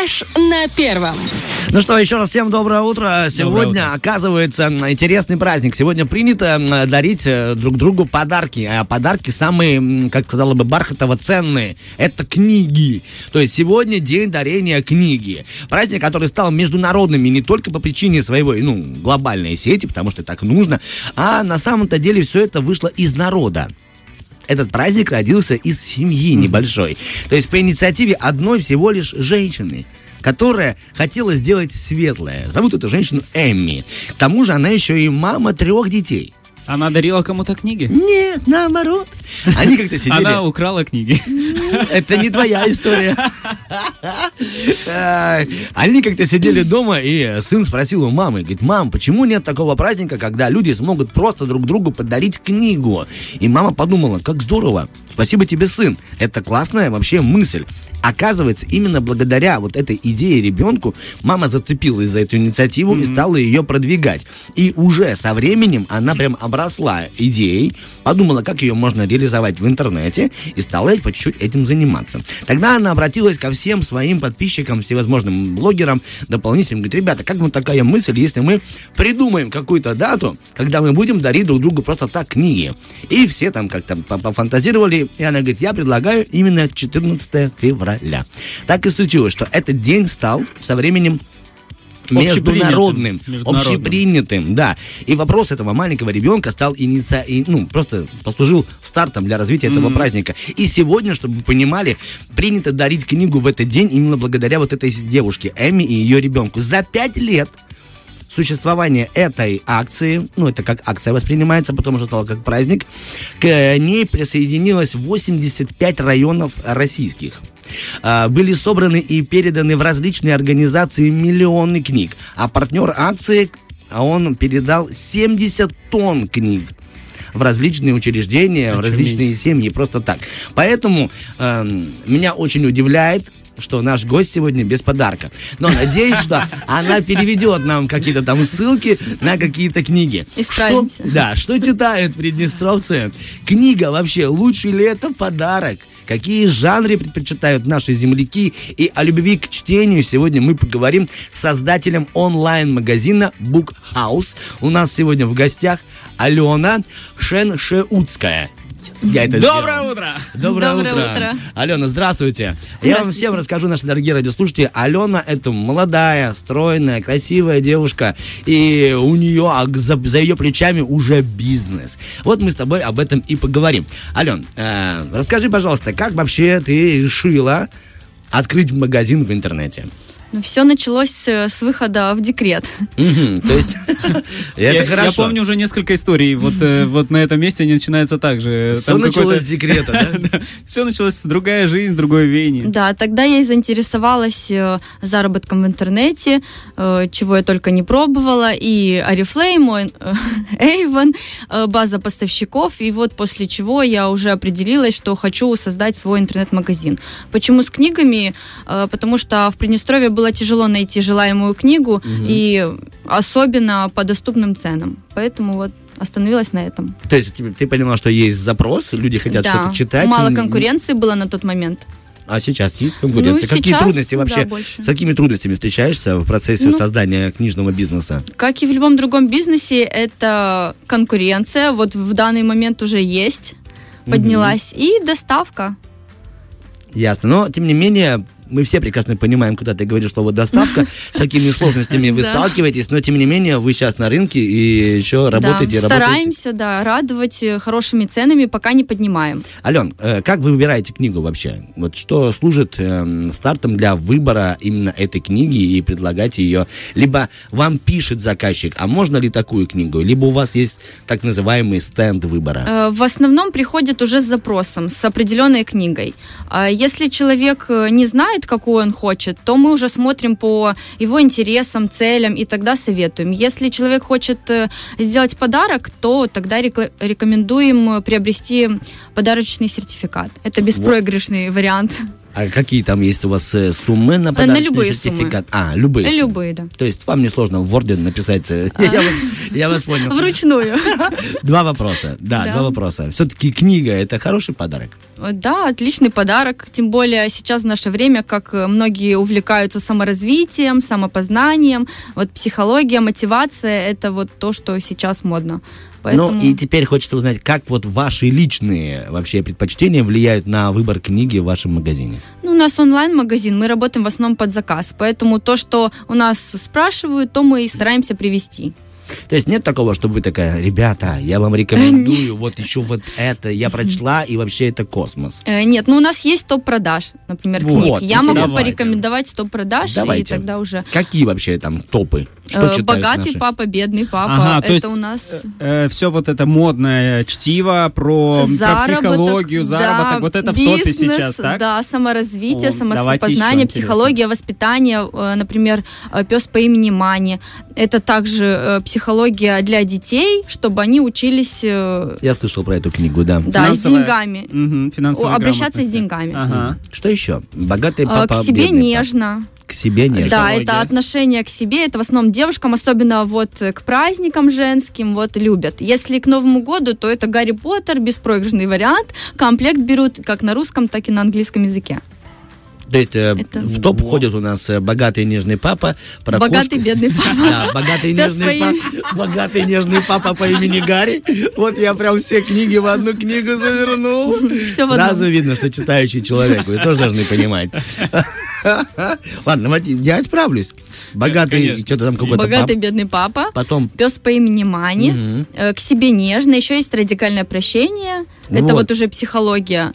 Фреш на первом. Ну что, еще раз всем доброе утро. Сегодня, утро. оказывается, интересный праздник. Сегодня принято дарить э, друг другу подарки. А подарки самые, как сказала бы, бархатово ценные. Это книги. То есть сегодня день дарения книги. Праздник, который стал международным и не только по причине своего, ну, глобальной сети, потому что так нужно, а на самом-то деле все это вышло из народа этот праздник родился из семьи небольшой. То есть по инициативе одной всего лишь женщины которая хотела сделать светлое. Зовут эту женщину Эмми. К тому же она еще и мама трех детей. Она дарила кому-то книги? Нет, наоборот. Они как-то сидели... Она украла книги. Это не твоя история. Они как-то сидели дома, и сын спросил у мамы, говорит, мам, почему нет такого праздника, когда люди смогут просто друг другу подарить книгу? И мама подумала, как здорово, спасибо тебе, сын, это классная вообще мысль. Оказывается, именно благодаря вот этой идее ребенку мама зацепилась за эту инициативу и стала ее продвигать. И уже со временем она прям обросла идеей, подумала, как ее можно реализовать в интернете и стала по чуть-чуть этим заниматься. Тогда она обратилась ко всем своим подписчикам, всевозможным блогерам, дополнительным, говорит, ребята, как вам такая мысль, если мы придумаем какую-то дату, когда мы будем дарить друг другу просто так книги. И все там как-то по- пофантазировали, и она говорит, я предлагаю именно 14 февраля. Так и случилось, что этот день стал со временем международным, Международным. общепринятым, да. И вопрос этого маленького ребенка стал иниция... и, ну, просто послужил стартом для развития этого праздника. И сегодня, чтобы вы понимали, принято дарить книгу в этот день именно благодаря вот этой девушке Эми и ее ребенку. За пять лет существования этой акции, ну, это как акция воспринимается, потом уже стало как праздник, к ней присоединилось 85 районов российских. А, Были собраны и переданы в различные организации миллионы книг. А партнер акции, он передал 70 тонн книг в различные учреждения, в Очуметь. различные семьи, просто так. Поэтому эм, меня очень удивляет, что наш гость сегодня без подарка. Но надеюсь, что она переведет нам какие-то там ссылки на какие-то книги. Исправимся. Что- да, что читают приднестровцы? Книга вообще, лучший ли это подарок? Какие жанры предпочитают наши земляки? И о любви к чтению сегодня мы поговорим с создателем онлайн-магазина Book House. У нас сегодня в гостях Алена Шеншеутская. Я это Доброе сделал. утро! Доброе, Доброе утро. утро. Алена, здравствуйте. Я вам Здравствуйте. всем расскажу, наши дорогие радиослушатели. Алена это молодая, стройная, красивая девушка. И у нее а, за, за ее плечами уже бизнес. Вот мы с тобой об этом и поговорим. Ален, э, расскажи, пожалуйста, как вообще ты решила открыть магазин в интернете? Ну, все началось э, с выхода в декрет. Мгм, То есть, Я, это я хорошо. помню уже несколько историй. Вот, э, вот на этом месте они начинаются так же. Все началось с декрета, да? Все началось с другая жизнь, другое веяние. Да, тогда я и заинтересовалась э, заработком в интернете, э, чего я только не пробовала, и Oriflame, э, Avon, э, база поставщиков, и вот после чего я уже определилась, что хочу создать свой интернет-магазин. Почему с книгами? Э, Потому что в Приднестровье было тяжело найти желаемую книгу, и особенно по доступным ценам. Поэтому вот остановилась на этом. То есть ты, ты поняла, что есть запрос, люди хотят да, что-то читать. мало конкуренции было на тот момент. А сейчас есть конкуренция? Ну, Какие сейчас, трудности да, вообще? больше. С какими трудностями встречаешься в процессе Ну, создания книжного бизнеса? Как и в любом другом бизнесе, это конкуренция. Вот в данный момент уже есть, поднялась. И доставка. Ясно. Но, тем не менее, мы все прекрасно понимаем, куда ты говоришь слово доставка, с какими сложностями вы сталкиваетесь, но, тем не менее, вы сейчас на рынке и еще работаете, да, работаете. стараемся, да, радовать э, хорошими ценами, пока не поднимаем. Ален, э, как вы выбираете книгу вообще? Вот что служит эм, стартом для выбора именно этой книги и предлагать ее? Либо вам пишет заказчик, а можно ли такую книгу? Либо у вас есть так называемый стенд выбора? Э, В основном приходят уже с запросом, с определенной книгой. А Если человек не знает, какую он хочет, то мы уже смотрим по его интересам, целям и тогда советуем. Если человек хочет э, сделать подарок, то тогда рекомендуем э, приобрести подарочный сертификат. Это беспроигрышный вариант. А какие там есть у вас э, суммы на подарочный любые сертификат? А, любые. суммы. Любые, да. То есть вам не сложно в Word написать. э, Я вас- я вас понял. Вручную. Два вопроса. Да, Да. два вопроса. Все-таки книга это хороший подарок. Да, отличный подарок. Тем более сейчас в наше время, как э, многие увлекаются саморазвитием, самопознанием, вот психология, мотивация это вот то, что сейчас модно. Поэтому... Ну и теперь хочется узнать, как вот ваши личные вообще предпочтения влияют на выбор книги в вашем магазине. Ну, у нас онлайн-магазин, мы работаем в основном под заказ, поэтому то, что у нас спрашивают, то мы и стараемся привести. То есть нет такого, чтобы вы такая, ребята, я вам рекомендую вот еще вот это, я прочла, и вообще это космос. Э, Нет, ну у нас есть топ-продаж, например, Вот, книг. Я могу давайте. порекомендовать топ-продаж, и Давайте. тогда уже... Какие вообще там топы? Что Э, читают Богатый наши? папа, бедный папа. Ага, то это есть, у нас... все вот это модное чтиво про, про Заработок, психологию, заработок, да, вот это в топе бизнес, сейчас, так? Да, саморазвитие, О, еще, психология, воспитание, э, например, пес по имени Мани. Это также э, психология для детей, чтобы они учились э, Я слышал про эту книгу, да. да, с деньгами. О, обращаться с деньгами. Ага. Что еще? Богатый Э, папа, К себе бедный папа. К себе нежно. Да, это отношение к себе, это в основном девушкам, особенно вот к праздникам женским, вот любят. Если к Новому году, то это Гарри Поттер, беспроигрышный вариант. Комплект берут как на русском, так и на английском языке. То есть э, Это- в топ входит у нас э, богатый нежный папа, про Богатый кошку. бедный папа. Да, богатый нежный папа, богатый нежный папа по имени Гарри. Вот я прям все книги в одну книгу завернул. Всё в Сразу видно, что читающий человек. Вы тоже должны понимать. Ладно, я справлюсь. Богатый, что-то там какой-то Богатый пап. бедный папа. Потом Пес по имени Мани. Э, К себе нежно. Еще есть радикальное прощение. Это Вот. вот уже психология.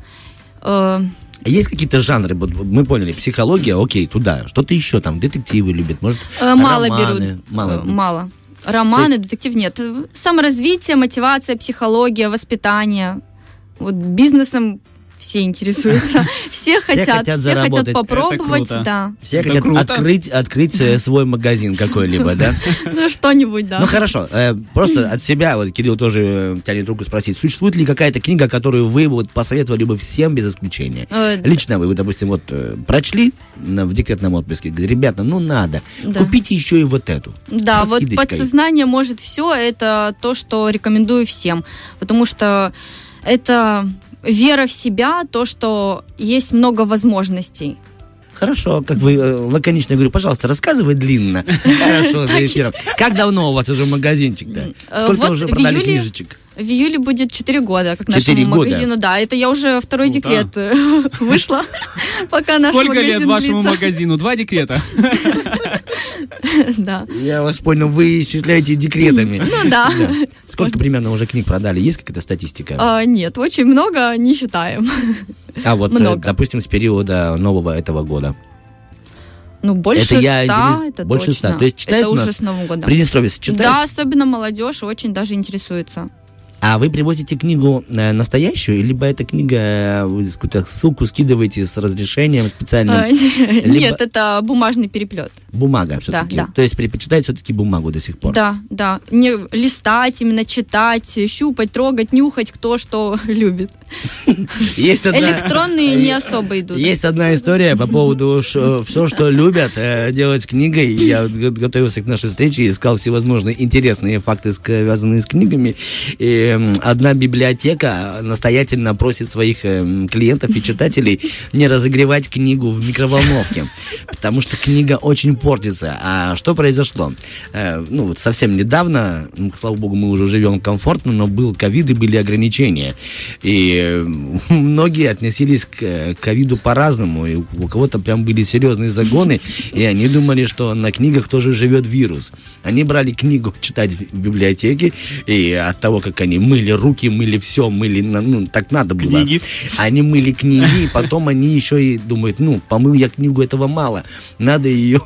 Э, есть какие-то жанры, вот мы поняли, психология, окей, туда. Что-то еще там, детективы любят, может, э, Мало романы? берут. Мало. Э, Мало. Романы, детектив нет. Саморазвитие, мотивация, психология, воспитание. Вот бизнесом все интересуются. Все хотят, все хотят попробовать, да. Все хотят открыть, открыть э, свой магазин какой-либо, да? Ну, что-нибудь, да. Ну хорошо, э, просто от себя, вот Кирилл тоже э, тянет руку спросить, существует ли какая-то книга, которую вы вот посоветовали бы всем без исключения? Лично вы, вы, допустим, вот прочли в декретном отпуске, ребята, ну надо, Да. купите еще и вот эту. Да, вот подсознание может все, это то, что рекомендую всем. Потому что это вера в себя, то, что есть много возможностей. Хорошо, как вы э, лаконично говорю, пожалуйста, рассказывай длинно. Хорошо, за эфиром. Как давно у вас уже магазинчик-то? Э, Сколько уже продали книжечек? В июле будет 4 года, как нашему года? магазину. Да, это я уже второй Круто. декрет э, вышла, пока наш Сколько магазин лет вашему длится. магазину? Два декрета? Да. Я вас понял, вы исчисляете декретами. Ну да. Сколько примерно уже книг продали? Есть какая-то статистика? А, Нет, очень много не считаем. А вот, э, допустим, с периода нового этого года. Ну, больше Это я ста, интерес- это больше точно. ста. То есть читают Это уже нас с Новым годом. Приднестровье читают? Да, особенно молодежь очень даже интересуется. А вы привозите книгу э, настоящую, либо эта книга, э, вы какую-то ссылку скидываете с разрешением специальным? А, Нет, это бумажный переплет. Бумага все-таки. да. То есть предпочитают все-таки бумагу до сих пор. Да, да. Не листать, именно читать, щупать, трогать, нюхать, кто что любит. Есть одна, Электронные не особо идут. Есть одна история по поводу все, что любят э, делать с книгой. Я готовился к нашей встрече, искал всевозможные интересные факты, связанные с книгами. И одна библиотека настоятельно просит своих эм, клиентов и читателей не разогревать книгу в микроволновке, потому что книга очень портится. А что произошло? Э, Ну, вот совсем недавно, ну, слава богу, мы уже живем комфортно, но был ковид и были ограничения. И э, многие относились к э, ковиду по-разному. И у кого-то прям были серьезные загоны, и они думали, что на книгах тоже живет вирус. Они брали книгу читать в библиотеке, и от того, как они мыли руки, мыли все, мыли, ну, так надо было. Книги. Они мыли книги, и потом они еще и думают, ну, помыл я книгу, этого мало. Надо ее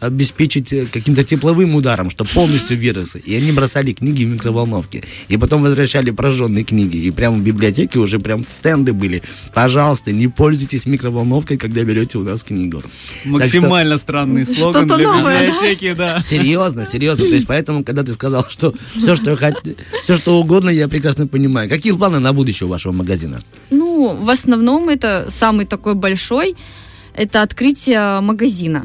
обеспечить э, каким-то тепловым ударом, чтобы полностью вирусы. И они бросали книги в микроволновке. И потом возвращали прожженные книги. И прямо в библиотеке уже прям стенды были. Пожалуйста, не пользуйтесь микроволновкой, когда берете у нас книгу. Так что- Максимально странный слоган Что-то для новое, да? библиотеки, да. Серьезно, серьезно. То есть поэтому, когда ты сказал, что все, что, хот- все, что угодно, я прекрасно понимаю. Какие планы на будущее у вашего магазина? Ну, в основном это самый такой большой, это открытие магазина.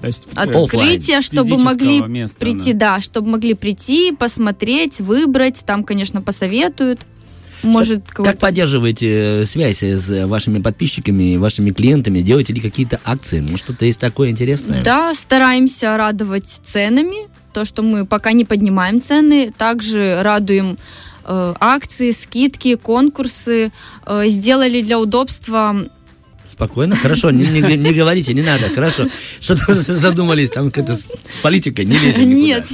То есть э, Открытие, чтобы могли места, прийти, да, чтобы могли прийти, посмотреть, выбрать, там, конечно, посоветуют. Может, Как кого-то- поддерживаете э, связь с вашими подписчиками, вашими клиентами? Делаете ли какие-то акции? Может, что-то есть такое интересное? Да, стараемся радовать ценами, то, что мы пока не поднимаем цены, также радуем э, акции, скидки, конкурсы, Э, сделали для удобства Спокойно, хорошо, не, не- не говорите, не надо, хорошо. Что-то задумались, там какая-то политикой, не никуда. нет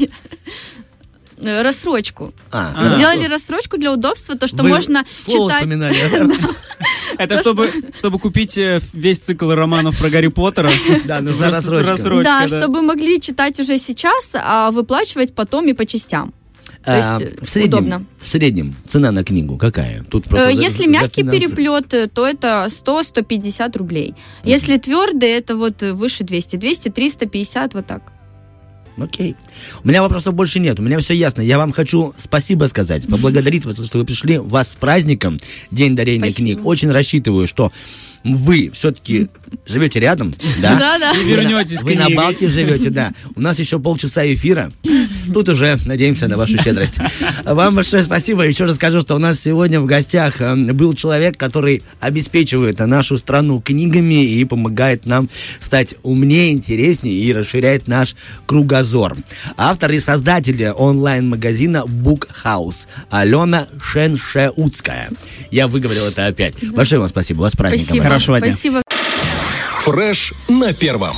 рассрочку. А, А. Сделали рассрочку для удобства, то, что Вы можно слово читать. вспоминали. Это чтобы, чтобы купить э, весь цикл романов про Гарри Поттера. Да, нужна Рас- рассрочка. рассрочка, да, чтобы могли читать уже сейчас, а выплачивать потом и по частям. То А, есть, в среднем, удобно. в среднем цена на книгу какая? Тут просто Э, за- Если за мягкий финансы. переплет, э, то это 100-150 рублей. Если твердый, это вот э, выше 200. 200, 350, вот так. Окей. У меня вопросов больше нет. У меня все ясно. Я вам хочу спасибо сказать, поблагодарить вас, что вы пришли. Вас с праздником, День дарения Спасибо. книг. Очень рассчитываю, что вы все-таки живете рядом, да? Да-да. И вернетесь Вы к на. Балтии живете, да. У нас еще полчаса эфира. Тут уже надеемся на вашу щедрость. Вам большое спасибо. Еще раз скажу, что у нас сегодня в гостях э, был человек, который обеспечивает нашу страну книгами и помогает нам стать умнее, интереснее и расширяет наш кругозор. Автор и создатель онлайн-магазина Book House Алена Шеншеуцкая. Я выговорил это опять. Большое вам спасибо. Вас с праздником. Спасибо. Хорошего дня. Спасибо. Фреш на первом.